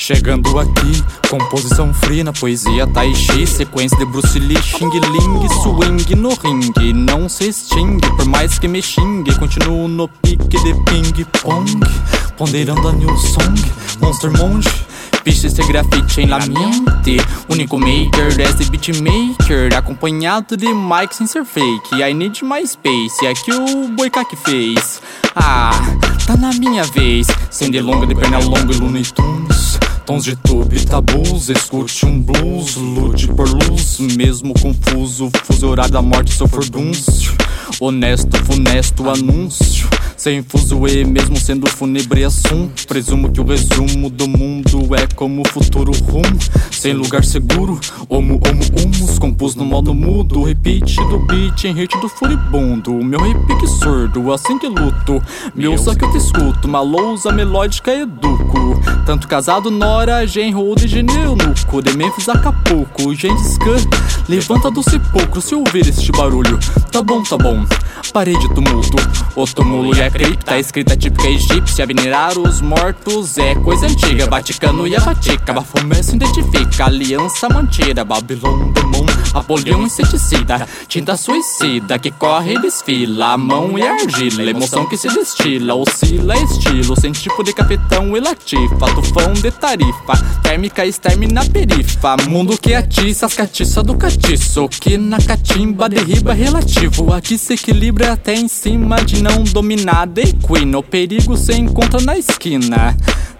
Chegando aqui, composição free na poesia tai chi Sequência de Bruce Lee, Xing Ling, swing no ringue Não se extingue, por mais que me xingue Continuo no pique de ping pong Ponderando a new song, Monster Monge Bicho, esse grafite em la mente. Único maker, esse beatmaker Acompanhado de Mike sem ser fake. I need my space, é que o Boicaque fez. Ah, tá na minha vez. Sem delonga, de perna longa e Looney Tunes Tons de tube, tabus, escute um blues Lute por luz, mesmo confuso. Fuso horário da morte, seu furdúncio Honesto, funesto anúncio sem fuzuê, mesmo sendo fúnebre assunto Presumo que o resumo do mundo é como o futuro rumo. Sem lugar seguro, homo, homo, humus Compus no modo mudo, repeat do beat em hit do furibundo. Meu repique surdo, assim que luto. Meu só que eu te escuto, uma lousa melódica educo. Tanto casado, nora, genro de geneunuco De Memphis, Acapulco, Gengis Khan Levanta do sepulcro. Se ouvir este barulho Tá bom, tá bom, parei de tumulto O túmulo é cripta, escrita típica egípcia Venerar os mortos é coisa antiga. Vaticano e a Vatica, Bafomé se identifica Aliança mantida, Babilônia, Demon Apolion inseticida, tinta suicida Que corre e desfila, a mão e a argila Emoção que se destila, oscila estilo Sem tipo de capitão e latifa Tufão de tarifa, térmica extermina perifa Mundo que atiça as catiças do catiço Que na catimba derriba relativo Aqui se equilibra até em cima de não dominar de equino, perigo se encontra na esquina.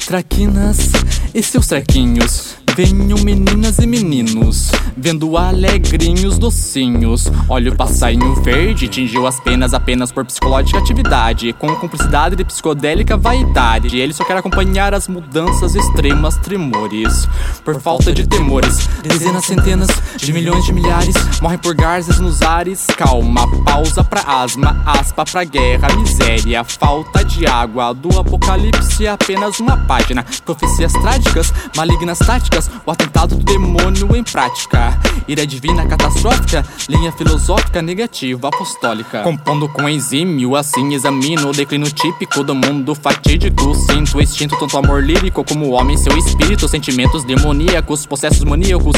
Traquinas e seus trequinhos. Venham meninas e meninos, vendo alegrinhos docinhos. Olha o passarinho verde, tingiu as penas apenas por psicológica atividade. Com cumplicidade de psicodélica vaidade. Ele só quer acompanhar as mudanças extremas, tremores. Por falta de temores, dezenas, centenas de milhões de milhares morrem por garzas nos ares. Calma, pausa pra asma, aspa pra guerra, miséria, falta de água. Do apocalipse apenas uma página. Profecias trágicas, malignas táticas o atentado do demônio em prática. Ira divina catastrófica, linha filosófica negativa apostólica. Compondo com exímio, assim examino o declínio típico do mundo fatídico. Sinto o instinto, tanto amor lírico como o homem, seu espírito, sentimentos demoníacos, processos maníacos.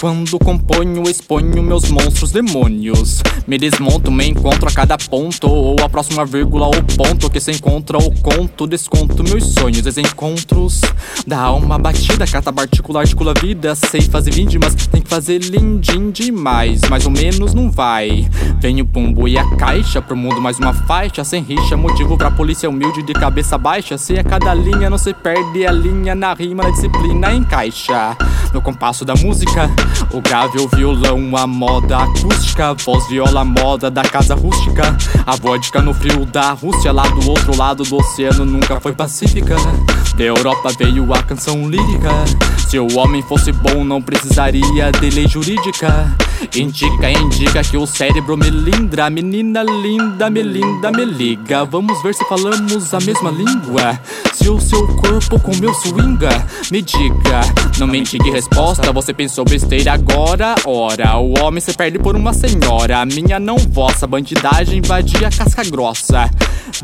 Quando componho, exponho meus monstros demônios. Me desmonto, me encontro a cada ponto, ou a próxima vírgula ou ponto que se encontra o conto. Desconto meus sonhos, desencontros da alma batida, cata particular articula vida, sei fazer vítimas, tem que fazer lindim demais, mais ou menos não vai. Vem o pombo e a caixa pro mundo mais uma faixa, sem rixa, motivo pra polícia humilde de cabeça baixa. Se a cada linha não se perde a linha na rima, na disciplina encaixa. No compasso da música, o grave, o violão, a moda acústica, voz, viola, moda da casa rústica. A vodka no frio da Rússia, lá do outro lado do oceano, nunca foi pacífica. Da Europa veio a canção lírica. Se o homem fosse bom, não precisaria de lei jurídica. Indica, indica que o cérebro melindra. Menina linda, melinda, me liga. Vamos ver se falamos a mesma língua. Se o seu corpo com meu swinga, me diga. Não me indique resposta, você pensou besteira agora. Ora, o homem se perde por uma senhora. Minha não vossa, bandidagem invadia casca grossa.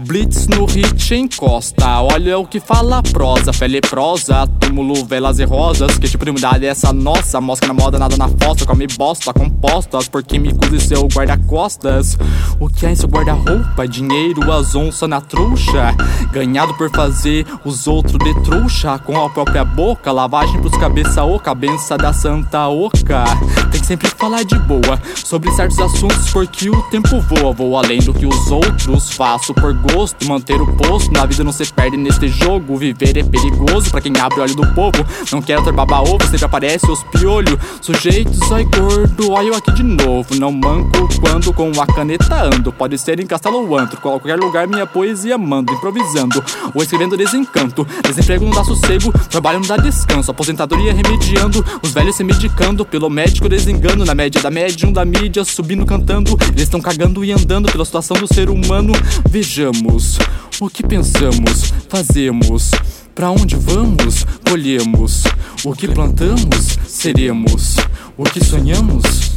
Blitz no hit encosta. Olha o que fala a prosa, fé leprosa, túmulo, velas e rosas. Que tipo de umidade é essa nossa? Mosca na moda, nada na fossa, come bosta, compostas por químicos e seu guarda-costas. O que é em seu guarda-roupa? Dinheiro, as onças na trouxa. Ganhado por fazer os outros de trouxa com a própria boca. Lavagem pros cabeça oca, benção da santa oca. Tem que sempre falar de boa sobre certos assuntos porque o tempo voa. Vou além do que os outros faço por gosto. Manter o posto, na vida não se perde neste jogo. Viver é perigoso pra quem abre o olho do povo. Não quero baba ovo, sempre aparece os piolho. Sujeitos, ai gordo, olha eu aqui de novo. Não manco quando com a caneta ando. Pode ser em castelo ou antro, qualquer lugar minha poesia mando. Improvisando ou escrevendo desencanto. Desemprego não dá sossego, trabalho não dá descanso. Aposentadoria remediando, os velhos se medicando. Pelo médico desengano, na média da médium da mídia, subindo cantando. Eles estão cagando e andando pela situação do ser humano. Vejamos o que pensamos, fazemos. Pra onde vamos, colhemos. O que plantamos, seremos. O que sonhamos,